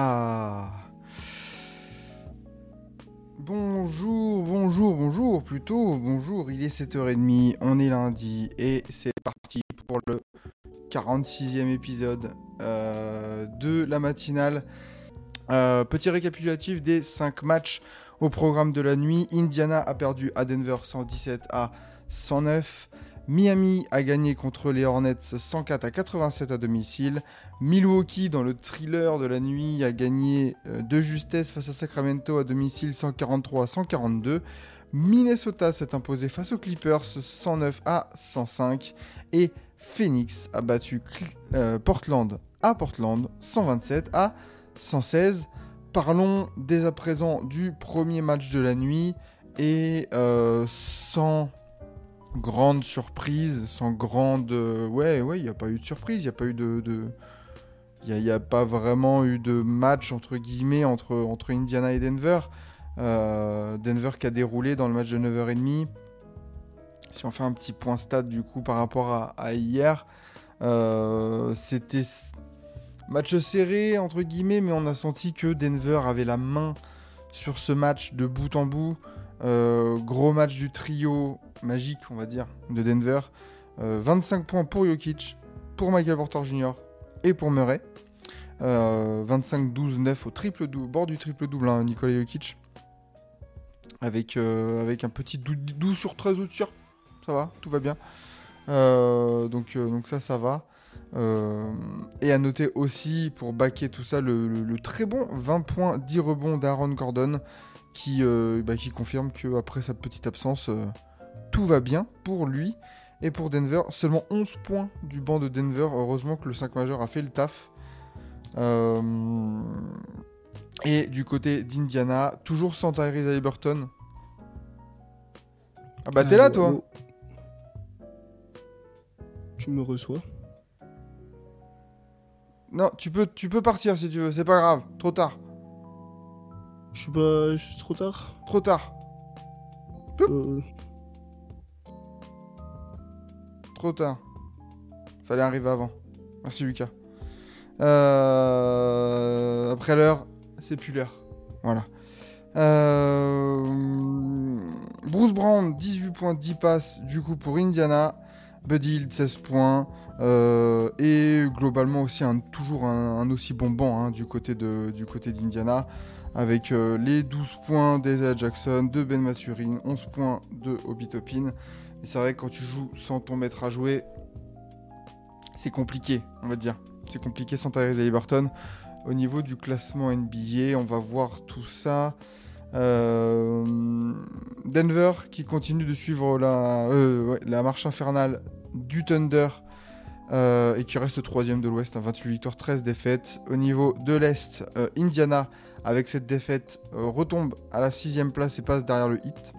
Ah. Bonjour, bonjour, bonjour, plutôt, bonjour, il est 7h30, on est lundi et c'est parti pour le 46e épisode euh, de la matinale. Euh, petit récapitulatif des 5 matchs au programme de la nuit. Indiana a perdu à Denver 117 à 109. Miami a gagné contre les Hornets 104 à 87 à domicile. Milwaukee, dans le thriller de la nuit, a gagné euh, de justesse face à Sacramento à domicile 143 à 142. Minnesota s'est imposé face aux Clippers 109 à 105. Et Phoenix a battu euh, Portland à Portland 127 à 116. Parlons dès à présent du premier match de la nuit et euh, sans grande surprise, sans grande... euh, ouais, ouais, il n'y a pas eu de surprise, il n'y a pas eu de... de- Il n'y a, pas vraiment eu de match, entre guillemets, entre, entre Indiana et Denver. Euh, Denver qui a déroulé dans le match de 9h30. Si on fait un petit point stade, du coup, par rapport à, à hier, euh, c'était match serré, entre guillemets, mais on a senti que Denver avait la main sur ce match de bout en bout. Gros match du trio magique, on va dire, de Denver. Euh, 25 points pour Jokic, pour Michael Porter Jr. et pour Murray. Euh, 25-12-9 au triple double, bord du triple double, hein, Nikola Jokic. Avec, euh, un petit 12, 12 sur 13 au tir. Ça va, tout va bien. Euh, donc, euh, donc ça, ça va. Euh, et à noter aussi, pour baquer tout ça, le, très bon 20 points, 10 rebonds d'Aaron Gordon qui, euh, bah, qui confirme qu'après sa petite absence, euh, tout va bien pour lui et pour Denver. Seulement 11 points du banc de Denver. Heureusement que le 5 majeur a fait le taf. Euh, et du côté d'Indiana, toujours sans Tyrese Haliburton. Ah bah t'es là toi Allô Tu me reçois Non, tu peux, tu peux partir si tu veux, c'est pas grave. Trop tard. Je suis pas. Je suis trop tard Trop tard. Euh, Trop tard. Fallait arriver avant. Merci Lucas. Euh, Après l'heure, c'est plus l'heure. Voilà. Euh, Bruce Brown, 18 points, 10 passes du coup pour Indiana. Buddy Hield, 16 points. Euh, et globalement aussi un, toujours un, aussi bon banc hein, du côté d'Indiana. Avec les 12 points d'Isaiah Jackson, de Ben Maturin, 11 points de Obi Toppin. Et c'est vrai que quand tu joues sans ton maître à jouer, c'est compliqué, on va dire. C'est compliqué sans Tyrese Haliburton. Au niveau du classement NBA, on va voir tout ça. Euh, Denver qui continue de suivre la, euh, marche infernale du Thunder euh, et qui reste troisième de l'Ouest, à 28 victoires, 13 défaites. Au niveau de l'Est, Indiana, avec cette défaite, retombe à la sixième place et passe derrière le Heat.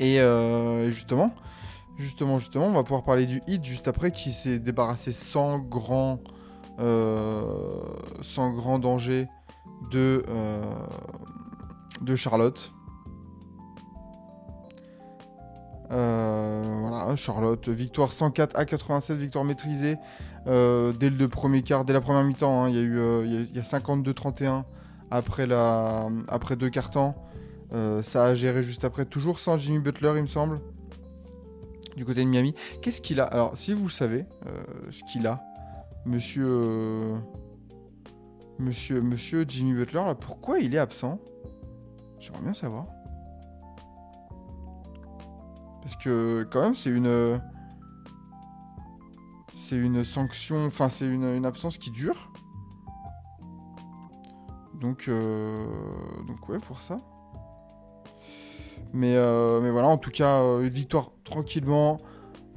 Et euh, justement, justement, justement, on va pouvoir parler du Heat juste après, qui s'est débarrassé sans grand, euh, sans grand danger de, euh, de Charlotte. Voilà, Charlotte, victoire 104 à 87, victoire maîtrisée dès le quart, dès la première mi-temps. hein, Il y a eu il y a- y a 52-31 après, la, après deux quarts temps. Euh, ça a géré juste après, toujours sans Jimmy Butler, il me semble, du côté de Miami. Qu'est-ce qu'il a? Alors, si vous savez euh, ce qu'il a, monsieur, euh, monsieur, monsieur Jimmy Butler, là, pourquoi il est absent? J'aimerais bien savoir. Parce que, quand même, c'est une. C'est une sanction, enfin, c'est une, absence qui dure. Donc, donc ouais, pour ça. Mais, euh, mais voilà, en tout cas, euh, une victoire tranquillement.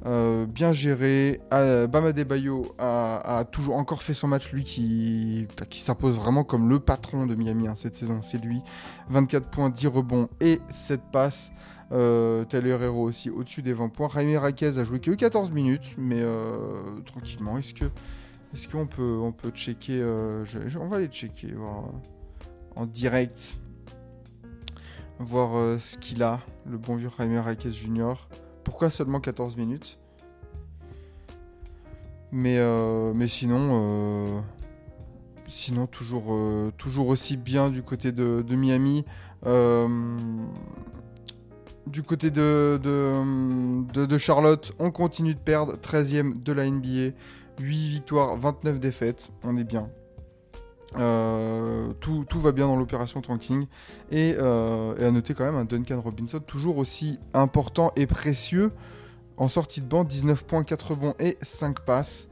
Euh, bien géré. Euh, Bam Adebayo a, toujours encore fait son match, lui qui, qui s'impose vraiment comme le patron de Miami hein, cette saison. C'est lui. 24 points, 10 rebonds et 7 passes. Euh, Taylor Hero aussi au-dessus des 20 points. Jaime Raquez a joué que 14 minutes, mais tranquillement. Est-ce que est-ce qu'on peut on peut checker On va aller checker en direct, voir euh, ce qu'il a, le bon vieux Jaime Raquez Jr. Pourquoi seulement 14 minutes? Mais, euh, mais sinon, euh, sinon toujours, aussi bien du côté de, Miami. Du côté de, de, Charlotte, on continue de perdre. 13e de la NBA. 8 victoires, 29 défaites. On est bien. Euh, tout, va bien dans l'opération Tanking. Et, euh, et à noter quand même un Duncan Robinson toujours aussi important et précieux en sortie de banc. 19 points, 4 bons et 5 passes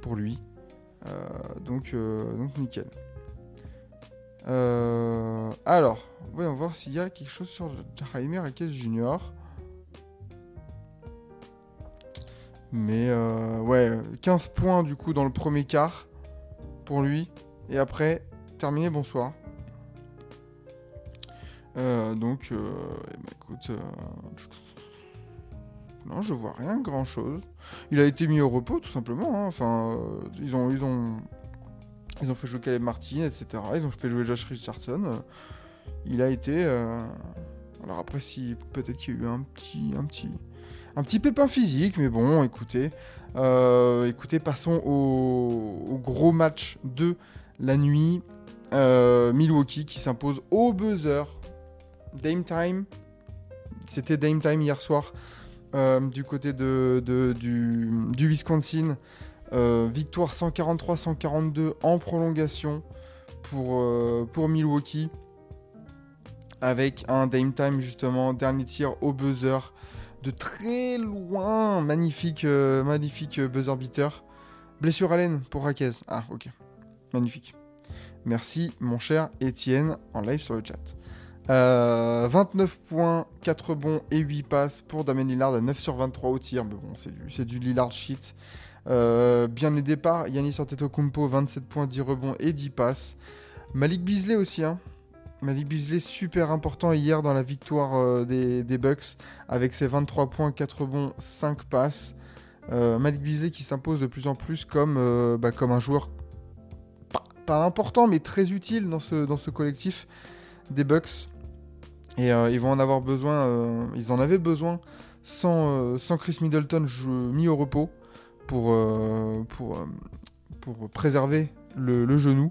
pour lui. Euh, donc, nickel. Alors, voyons voir s'il y a quelque chose sur Jaime Raquez Jr. Mais ouais, 15 points du coup dans le premier quart pour lui. Et après, terminé, bonsoir. Euh, donc, euh, eh ben, écoute, euh, non, je vois rien grand chose. Il a été mis au repos tout simplement. hein. Enfin, ils ont, ils ont, ils ont fait jouer Caleb Martin, etc. Ils ont fait jouer Josh Richardson. Il a été. Alors après, si peut-être qu'il y a eu un petit, un petit, un petit pépin physique, mais bon, écoutez, écoutez, passons au, au gros match de la nuit. Euh, Milwaukee qui s'impose au buzzer. Dame time. C'était Dame time hier soir. Euh, du côté du, Wisconsin. Euh, victoire 143-142 en prolongation pour, Milwaukee. Avec un Dame Time justement, dernier tir au buzzer de très loin. Magnifique, magnifique buzzer beater. Blessure l'aine pour Raquez. Ah, ok. Magnifique. Merci, mon cher Étienne, en live sur le chat. Euh, 29 points, 4 bons et 8 passes pour Damien Lillard à 9 sur 23 au tir. Bon, c'est du, du Lillard shit. Euh, bien aidé par Yannis Antetokounmpo, 27 points, 10 rebonds et 10 passes. Malik Beasley aussi, hein. Malik Beasley super important hier dans la victoire euh, des, Bucks avec ses 23 points, 4 rebonds, 5 passes. Euh, Malik Beasley qui s'impose de plus en plus comme, euh, bah, comme un joueur pas, important mais très utile dans ce, dans ce collectif des Bucks. Et euh, ils vont en avoir besoin, euh, ils en avaient besoin sans, euh, sans Chris Middleton mis au repos pour, pour, pour préserver le, genou.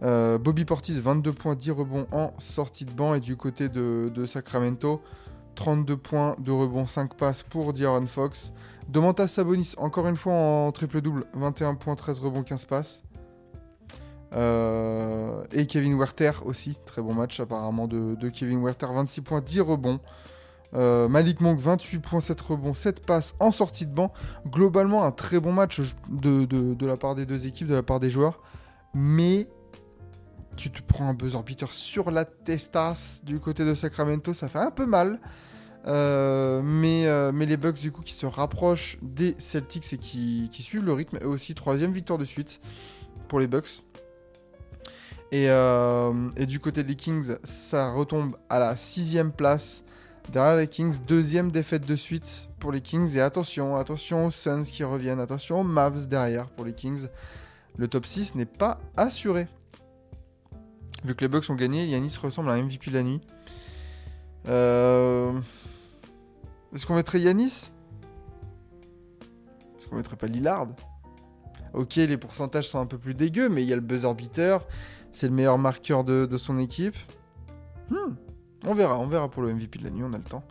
Bobby Portis, 22 points, 10 rebonds en sortie de banc. Et du côté de, de Sacramento, 32 points, 2 rebonds, 5 passes pour D'Aaron Fox. Domantas Sabonis, encore une fois en triple-double, 21 points, 13 rebonds, 15 passes. Euh, et Kevin Werther aussi, très bon match apparemment de, Kevin Werther, 26 points, 10 rebonds. Euh, Malik Monk, 28 points, 7 rebonds, 7 passes en sortie de banc. Globalement, un très bon match de, la part des deux équipes, de la part des joueurs. Mais tu te prends un buzzer beater sur la testas du côté de Sacramento, ça fait un peu mal. Euh, mais, les Bucks du coup qui se rapprochent des Celtics et qui, suivent le rythme, eux aussi troisième victoire de suite pour les Bucks. Et, euh, et du côté des Kings, ça retombe à la sixième place derrière les Kings, deuxième défaite de suite pour les Kings. Et attention, attention aux Suns qui reviennent, attention aux Mavs derrière pour les Kings. Le top 6 n'est pas assuré. Vu que les Bucks ont gagné, Yanis ressemble à un MVP la nuit. Euh... Est-ce qu'on mettrait Yanis? Est-ce qu'on mettrait pas Lillard? Ok, les pourcentages sont un peu plus dégueux, mais il y a le buzzer beater. C'est le meilleur marqueur de, son équipe. Hmm, On verra, on verra pour le MVP de la nuit, on a le temps.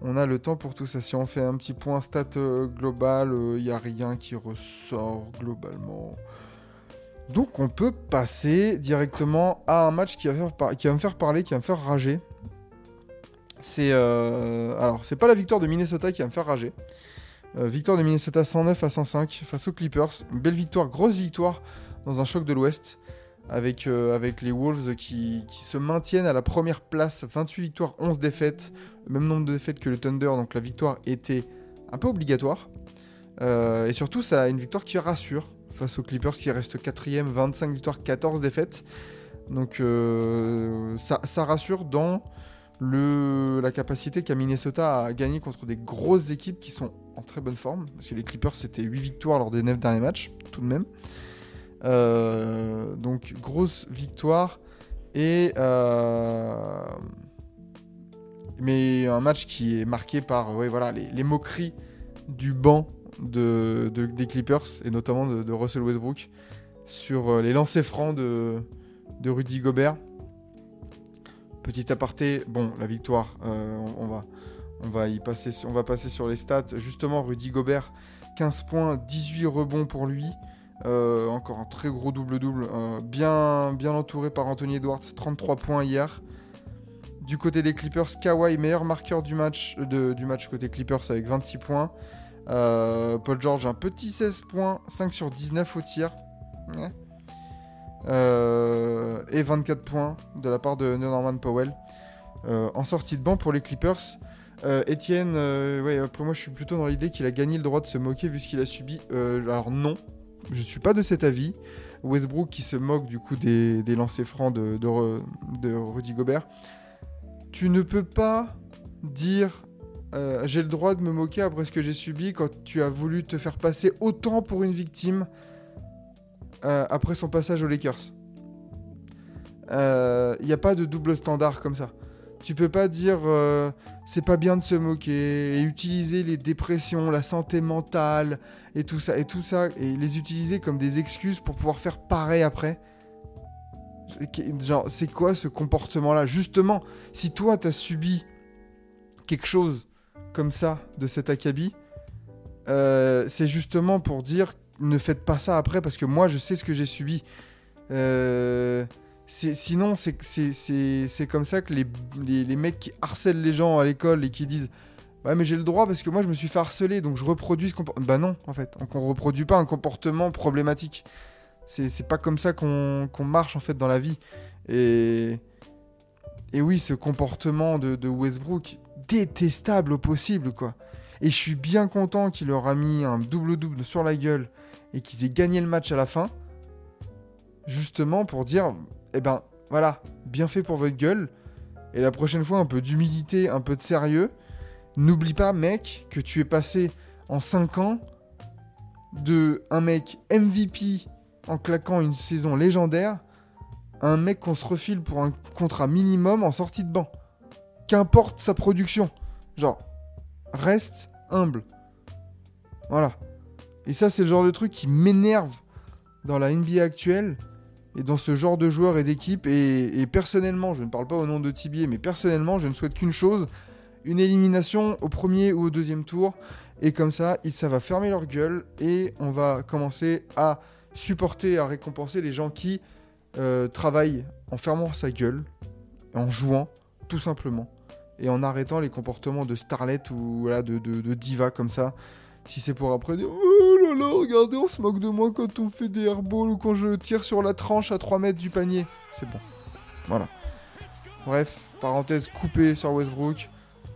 On a le temps pour tout ça. Si on fait un petit point stat euh, global, il n'y a rien qui ressort globalement. Donc on peut passer directement à un match qui va, faire me faire parler, qui va me faire rager. C'est euh, alors c'est pas la victoire de Minnesota qui va me faire rager. Euh, victoire de Minnesota 109 à 105 face aux Clippers. Belle victoire, grosse victoire dans un choc de l'Ouest avec, euh, avec les Wolves qui, se maintiennent à la première place. 28 victoires, 11 défaites. Le même nombre de défaites que le Thunder. Donc la victoire était un peu obligatoire. Euh, et surtout, ça a une victoire qui rassure face aux Clippers qui restent 4 25 victoires, 14 défaites. Donc euh, ça, rassure dans la capacité qu'a Minnesota à gagner contre des grosses équipes qui sont en très bonne forme. Parce que les Clippers, c'était 8 victoires lors des 9 derniers matchs, tout de même. Euh, donc grosse victoire. Euh, mais un match qui est marqué par les, moqueries du banc de, de- des Clippers et notamment de, Russell Westbrook sur euh, les lancers francs de, Rudy Gobert. Petit aparté, bon, la victoire, va, y passer, on va passer sur les stats. Justement, Rudy Gobert, 15 points, 18 rebonds pour lui. Euh, encore un très gros double-double, euh, bien, entouré par Anthony Edwards, 33 points hier. Du côté des Clippers, Kawhi, meilleur marqueur du match, de- du match côté Clippers avec 26 points. Euh, Paul George, un petit 16 points, 5 sur 19 au tir. Euh, et 24 points de la part de Norman Powell. Euh, en sortie de banc pour les Clippers. Euh, Etienne, euh, ouais, après moi je suis plutôt dans l'idée qu'il a gagné le droit de se moquer vu ce qu'il a subi. Euh, alors non, je suis pas de cet avis. Westbrook qui se moque du coup des, des lancers francs de, de, Ru- de Rudy Gobert. Tu ne peux pas dire euh, j'ai le droit de me moquer après ce que j'ai subi quand tu as voulu te faire passer autant pour une victime euh, après son passage aux Lakers. Il n'y a pas de double standard comme ça. Tu peux pas dire euh, c'est pas bien de se moquer et utiliser les dépressions, la santé mentale et tout ça et tout ça et les utiliser comme des excuses pour pouvoir faire pareil après. Genre c'est quoi ce comportement là Justement, si toi t'as subi quelque chose comme ça de cet acabit, euh, c'est justement pour dire ne faites pas ça après parce que moi je sais ce que j'ai subi. Euh, sinon, c'est- comme ça que les, les, mecs qui harcèlent les gens à l'école et qui disent Ouais, mais j'ai le droit parce que moi je me suis fait harceler donc je reproduis ce comportement. Bah non, en fait, on, on reproduit pas un comportement problématique. C'est pas comme ça qu'on marche en fait dans la vie. Et, oui, ce comportement de, de Westbrook, détestable au possible, quoi. Et je suis bien content qu'il leur a mis un double-double sur la gueule et qu'ils aient gagné le match à la fin. Justement pour dire, eh ben voilà, bien fait pour votre gueule. Et la prochaine fois, un peu d'humilité, un peu de sérieux. N'oublie pas, mec, que tu es passé en 5 ans de un mec MVP en claquant une saison légendaire à un mec qu'on se refile pour un contrat minimum en sortie de banc. Qu'importe sa production. Genre, reste humble. Voilà. Et ça, c'est le genre de truc qui m'énerve dans la NBA actuelle et dans ce genre de joueurs et d'équipes. Et, personnellement, je ne parle pas au nom de Tibier, mais personnellement, je ne souhaite qu'une chose une élimination au premier ou au deuxième tour. Et comme ça, ça va fermer leur gueule et on va commencer à supporter, à récompenser les gens qui euh, travaillent en fermant sa gueule, en jouant, tout simplement. Et en arrêtant les comportements de starlet ou de, de diva comme ça. Si c'est pour après dire Oh là là, regardez, on se moque de moi quand on fait des airballs ou quand je tire sur la tranche à 3 mètres du panier. C'est bon. Voilà. Bref, parenthèse coupée sur Westbrook.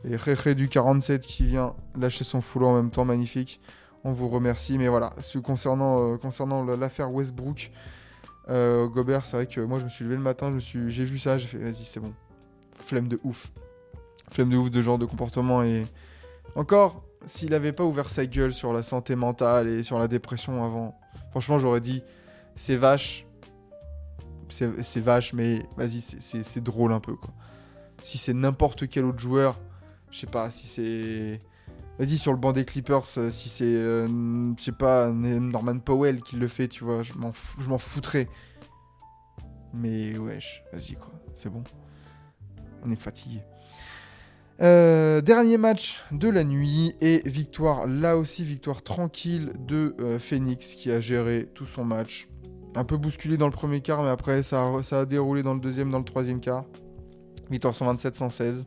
Et Réré du 47 qui vient lâcher son foulard en même temps, magnifique. On vous remercie. Mais voilà, ce concernant, euh, concernant l'affaire Westbrook, euh, Gobert, c'est vrai que moi je me suis levé le matin, j'ai vu ça, j'ai fait vas-y, c'est bon. Flemme de ouf. Flemme de ouf de genre de comportement. Et encore, s'il avait pas ouvert sa gueule sur la santé mentale et sur la dépression avant, franchement, j'aurais dit c'est vache. C'est vache, mais vas-y, c'est- drôle un peu quoi. Si c'est n'importe quel autre joueur, je sais pas, si c'est. Vas-y, sur le banc des Clippers, euh, si c'est, euh, je sais pas, Norman Powell qui le fait, tu vois, je m'en fous- je m'en foutrais. Mais wesh, vas-y quoi, c'est bon. On est fatigué. Euh, dernier match de la nuit et victoire, là aussi victoire tranquille de euh, Phoenix qui a géré tout son match. Un peu bousculé dans le premier quart, mais après ça a, déroulé dans le deuxième, dans le troisième quart. Victoire 127-116.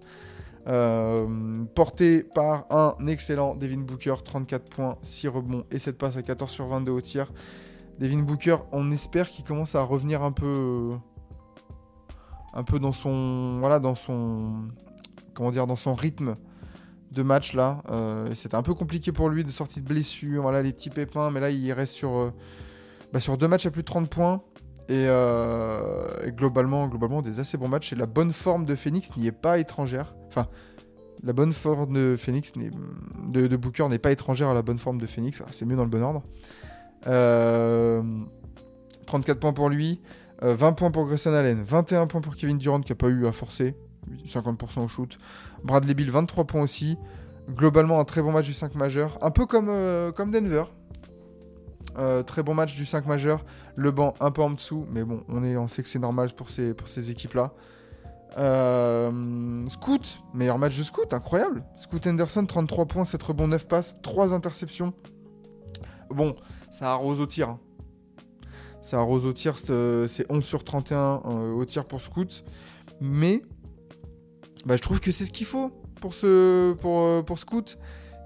Euh, porté par un excellent Devin Booker, 34 points, 6 rebonds et 7 passes à 14 sur 22 au tir. Devin Booker, on espère qu'il commence à revenir un peu un peu dans son voilà dans son comment dire dans son rythme de matchs là. Euh, C'était un peu compliqué pour lui de sortir de blessure, voilà, les petits pépins, mais là il reste sur, euh, bah, sur deux matchs à plus de 30 points. Et, euh, et globalement, globalement, des assez bons matchs. Et la bonne forme de Phoenix n'y est pas étrangère. Enfin, la bonne forme de Phoenix, de, de Booker n'est pas étrangère à la bonne forme de Phoenix. Ah, C'est mieux dans le bon ordre. Euh, 34 points pour lui, euh, 20 points pour Grayson Allen, 21 points pour Kevin Durant qui n'a pas eu à forcer, 50% au shoot. Bradley Bill, 23 points aussi. Globalement, un très bon match du 5 majeur. Un peu comme, euh, Denver. Euh, très bon match du 5 majeur. Le banc un peu en dessous, mais bon, on, est, on sait que c'est normal pour ces, pour ces équipes-là. Euh, Scoot, meilleur match de Scoot, incroyable. Scoot Henderson, 33 points, 7 rebonds, 9 passes, 3 interceptions. Bon, ça arrose au tir. hein. Ça arrose au tir, c'est c'est 11 sur 31 euh, au tir pour Scoot. Mais bah, je trouve que c'est ce qu'il faut pour, ce, pour, euh, pour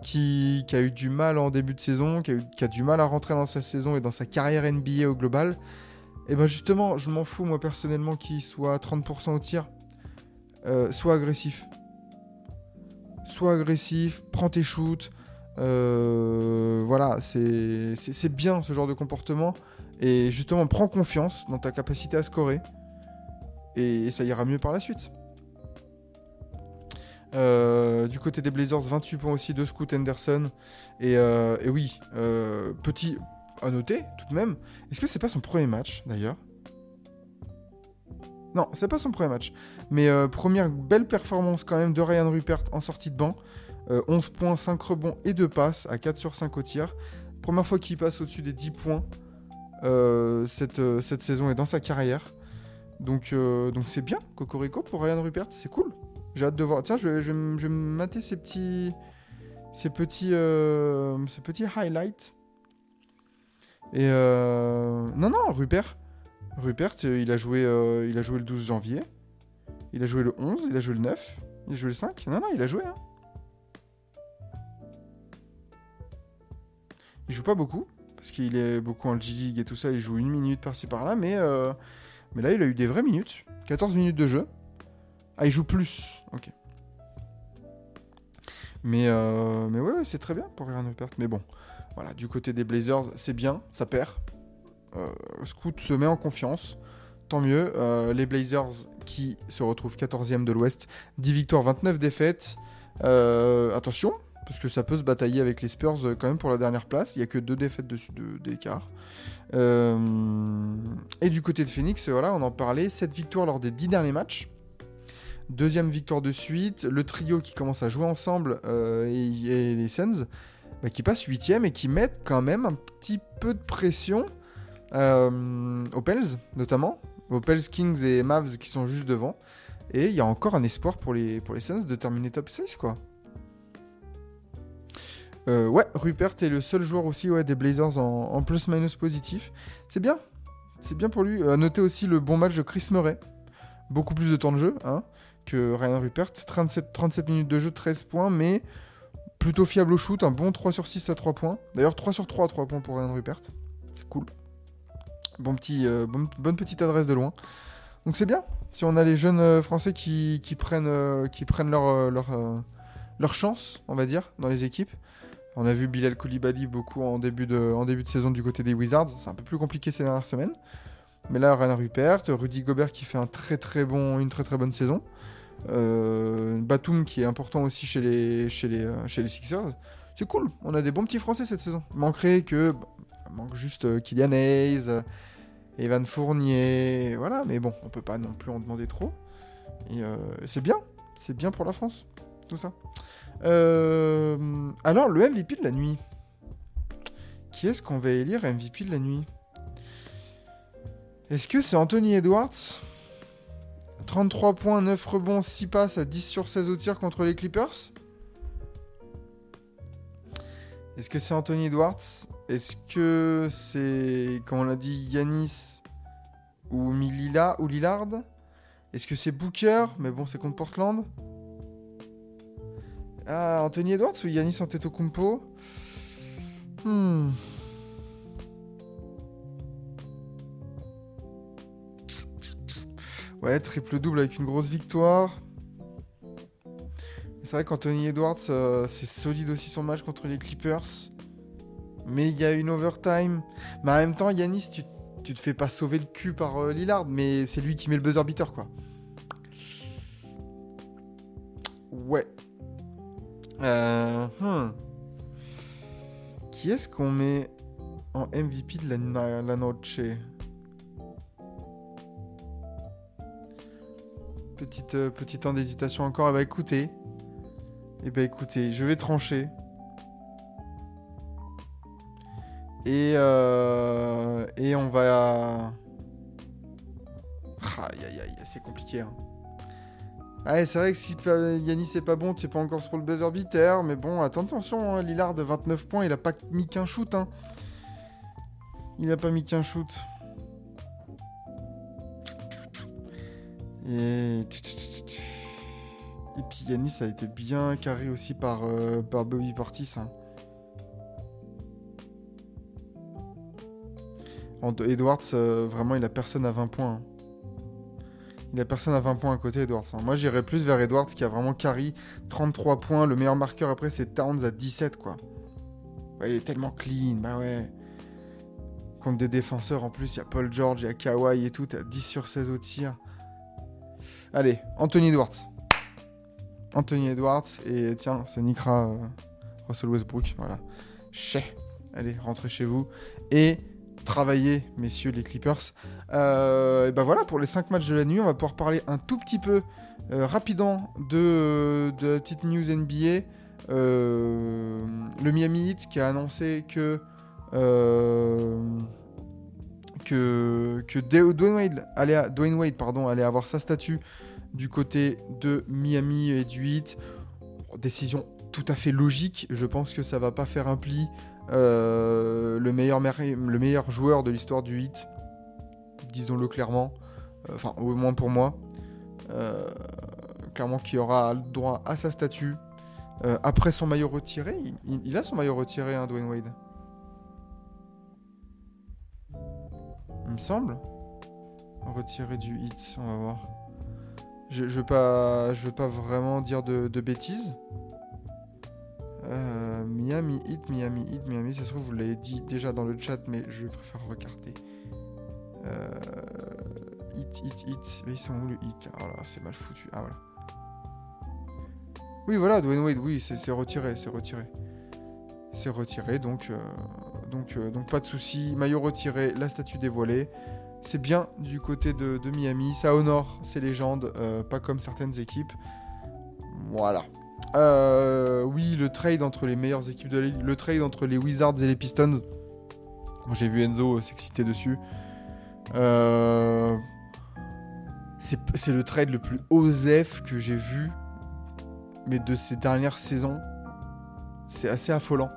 qui, qui a eu du mal en début de saison, qui a, du mal à rentrer dans sa saison et dans sa carrière NBA au global. Et ben justement, je m'en fous moi personnellement qu'il soit à 30% au tir. Euh, sois agressif. Sois agressif, prends tes shoots. Euh, voilà, c'est bien ce genre de comportement. Et justement, prends confiance dans ta capacité à scorer. Et ça ira mieux par la suite. Euh, du côté des Blazers, 28 points aussi de Scoot Henderson. Et, euh, et oui, euh, petit à noter tout de même. Est-ce que c'est pas son premier match d'ailleurs? Non, c'est pas son premier match. Mais première belle performance quand même de Ryan Rupert en sortie de banc. Euh, 11 points, 5 rebonds et 2 passes à 4 sur 5 au tir. Première fois qu'il passe au-dessus des 10 points cette, saison et dans sa carrière. Donc donc c'est bien, Cocorico pour Ryan Rupert, c'est cool. J'ai hâte de voir. Tiens, je vais, je vais je vais me mater ces petits, ces petits, euh, ces petits highlights. Et euh, non, non, Rupert, Rupert, euh, il a joué, il a joué le 12 janvier. Il a joué le 11, il a joué le 9, il a joué le 5. Non, non, il a joué. Hein. Il joue pas beaucoup parce qu'il est beaucoup en G-League et tout ça. Il joue une minute par-ci par-là, mais mais là, il a eu des vraies minutes. 14 minutes de jeu. Ah, il joue plus. Ok. Mais, euh, mais ouais, c'est très bien pour Ryan Rupert. Mais bon, voilà, du côté des Blazers, c'est bien, ça perd. Euh, Scoot se met en confiance. Tant mieux. Euh, les Blazers qui se retrouvent 14e de l'Ouest. 10 victoires, 29 défaites. Euh, attention, parce que ça peut se batailler avec les Spurs quand même pour la dernière place. Il n'y a que deux défaites dessus de- d'écart. Euh, et du côté de Phoenix, voilà, on en parlait. 7 victoires lors des 10 derniers matchs. Deuxième victoire de suite. Le trio qui commence à jouer ensemble euh, et, les Suns bah, qui passent 8 et qui mettent quand même un petit peu de pression euh, aux Pels, notamment. Aux Pels, Kings et Mavs qui sont juste devant. Et il y a encore un espoir pour les, Suns de terminer top 6, quoi. Euh, ouais, Rupert est le seul joueur aussi ouais, des Blazers en, en plus-minus positif. C'est bien. C'est bien pour lui. À noter aussi le bon match de Chris Murray. Beaucoup plus de temps de jeu hein, que Ryan Rupert. 37, 37 minutes de jeu, 13 points, mais plutôt fiable au shoot. Un bon 3 sur 6 à 3 points. D'ailleurs, 3 sur 3 à 3 points pour Ryan Rupert. C'est cool. Bon petit, euh, bon- bonne petite adresse de loin. Donc c'est bien. Si on a les jeunes euh, Français qui, prennent, euh, qui prennent leur, leur chance, on va dire, dans les équipes. On a vu Bilal Koulibaly beaucoup en début, de, en début de saison du côté des Wizards. C'est un peu plus compliqué ces dernières semaines. Mais là, Ryan Rupert, Rudy Gobert qui fait un très, très bon, une très très bonne saison. Euh, Batum qui est important aussi chez les, chez les, euh, chez les Sixers. C'est cool. On a des bons petits Français cette saison. Manquerait que. bon, manque juste euh, Kylian Hayes, Evan Fournier. Voilà, mais bon, on peut pas non plus en demander trop. Et c'est bien. C'est bien pour la France. Tout ça. Alors, le MVP de la nuit. Qui est-ce qu'on va élire MVP de la nuit? Est-ce que c'est Anthony Edwards? 33 points, 9 rebonds, 6 passes à 10 sur 16 au tir contre les Clippers. Est-ce que c'est Anthony Edwards? Est-ce que c'est, comme on l'a dit, Yanis ou Milila ou Lillard? Est-ce que c'est Booker? Mais bon, c'est contre Portland. Ah, Anthony Edwards ou Yanis Antetokounmpo? Hmm. Ouais, triple-double avec une grosse victoire. C'est vrai qu'Anthony Edwards, euh, c'est solide aussi son match contre les Clippers. Mais il y a une overtime. Mais en même temps, Yanis, tu, tu te fais pas sauver le cul par euh, Lillard, mais c'est lui qui met le buzzer beater, quoi. Ouais. Euh, hmm. Qui est-ce qu'on met en MVP de la, noche? Petite, euh, petit temps d'hésitation encore. Eh ben écoutez. Eh ben écoutez, je vais trancher. Et, euh, et on va... Aïe aïe aïe, c'est compliqué. Hein. Ouais, c'est vrai que si Yanis c'est pas bon, tu es pas encore pour le buzzer beater. Mais bon, attention, hein, Lillard de 29 points, il a pas mis qu'un shoot. Hein. Il a pas mis qu'un shoot. Et... Et puis Yanis a été bien carré aussi par, euh, par Bobby Portis. hein. Edwards, euh, vraiment, il a personne à 20 points. hein. Il a personne à 20 points à côté, Edwards. hein. Moi, j'irais plus vers Edwards qui a vraiment carry 33 points. Le meilleur marqueur après, c'est Towns à 17, quoi. Il est tellement clean, bah ouais. Contre des défenseurs, en plus, il y a Paul George, il y a Kawhi et tout. T'as 10 sur 16 au tir. Allez, Anthony Edwards. Anthony Edwards. Et tiens, ça niquera euh, Russell Westbrook. Voilà. Chez. Allez, rentrez chez vous. Et travaillez, messieurs les Clippers. Euh, et ben voilà, pour les 5 matchs de la nuit, on va pouvoir parler un tout petit peu euh, rapidement de, de la petite news NBA. Le Miami Heat qui a annoncé que que, que Dwayne Wade, allait, Dwayne Wade pardon, allait avoir sa statue du côté de Miami et du Heat. Décision tout à fait logique. Je pense que ça va pas faire un pli. Euh, le, meilleur, le meilleur joueur de l'histoire du Heat, disons-le clairement, Euh, enfin au moins pour moi, Euh, clairement qui aura le droit à sa statue. Après son maillot retiré, il a son maillot retiré, hein, Dwayne Wade. Me semble. Retiré du hit, on va voir. Je, je veux pas, je veux pas vraiment dire de, de bêtises. Euh, Miami Heat, Miami Heat, Miami. Ça se trouve vous l'avez dit déjà dans le chat, mais je préfère regarder. Euh, hit, hit, hit. Mais ils sont où le hit Oh c'est mal foutu. Ah voilà. Oui, voilà, Dwayne Wade. Oui, c'est c'est retiré, c'est retiré. C'est retiré, donc, euh, donc, euh, donc pas de souci. Maillot retiré, la statue dévoilée. C'est bien du côté de, Miami. Ça honore ces légendes, euh, pas comme certaines équipes. Voilà. Euh, oui, le trade entre les meilleures équipes de la ligue, le trade entre les Wizards et les Pistons. J'ai vu Enzo s'exciter dessus. C'est c'est le trade le plus osef que j'ai vu, mais de ces dernières saisons. C'est assez affolant.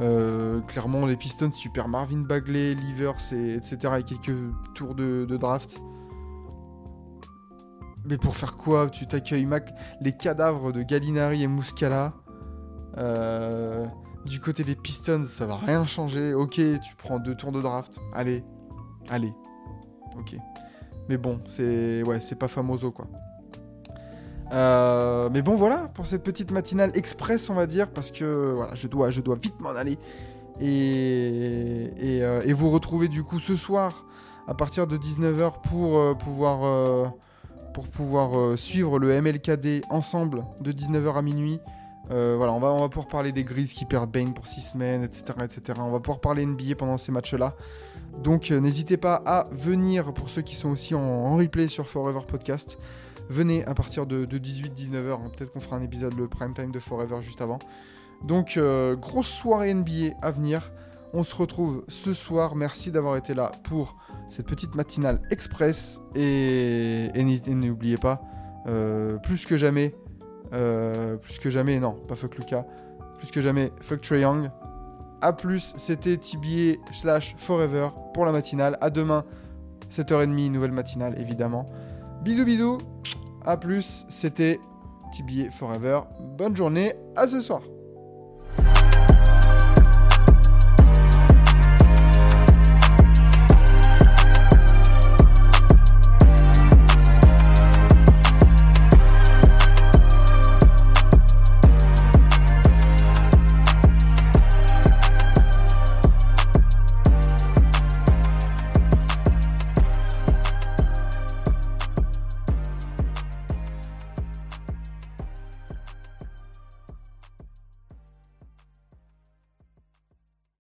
Euh, clairement, les Pistons, super Marvin Bagley, Livers, et, etc. et quelques tours de, draft. Mais pour faire quoi? Tu t'accueilles Mac les cadavres de Gallinari et Muscala. Euh, du côté des Pistons, ça va rien changer. Ok, tu prends deux tours de draft. Allez, allez. Ok. Mais bon, c'est ouais, c'est pas famoso quoi. Euh, mais bon voilà pour cette petite matinale express on va dire parce que voilà je dois je dois vite m'en aller et, euh, vous retrouver du coup ce soir à partir de 19h pour euh, pouvoir euh, pour pouvoir suivre le MLKD ensemble de 19h à minuit. Voilà, on va, on va pouvoir parler des Grises qui perdent Bane pour 6 semaines, etc., etc. On va pouvoir parler NBA pendant ces matchs-là. Donc n'hésitez pas à venir pour ceux qui sont aussi en, en replay sur Forever Podcast. Venez à partir de, 18-19h. hein. Peut-être qu'on fera un épisode le prime time de Forever juste avant. Donc euh, grosse soirée NBA à venir. On se retrouve ce soir. Merci d'avoir été là pour cette petite matinale express. Et, n'oubliez pas, euh, plus que jamais, euh, plus que jamais, non, pas fuck Lucas, plus que jamais, fuck Trae Young. A plus, c'était TBA slash Forever pour la matinale. À demain, 7h30, nouvelle matinale évidemment. Bisous bisous, à plus, c'était TBA Forever. Bonne journée, à ce soir.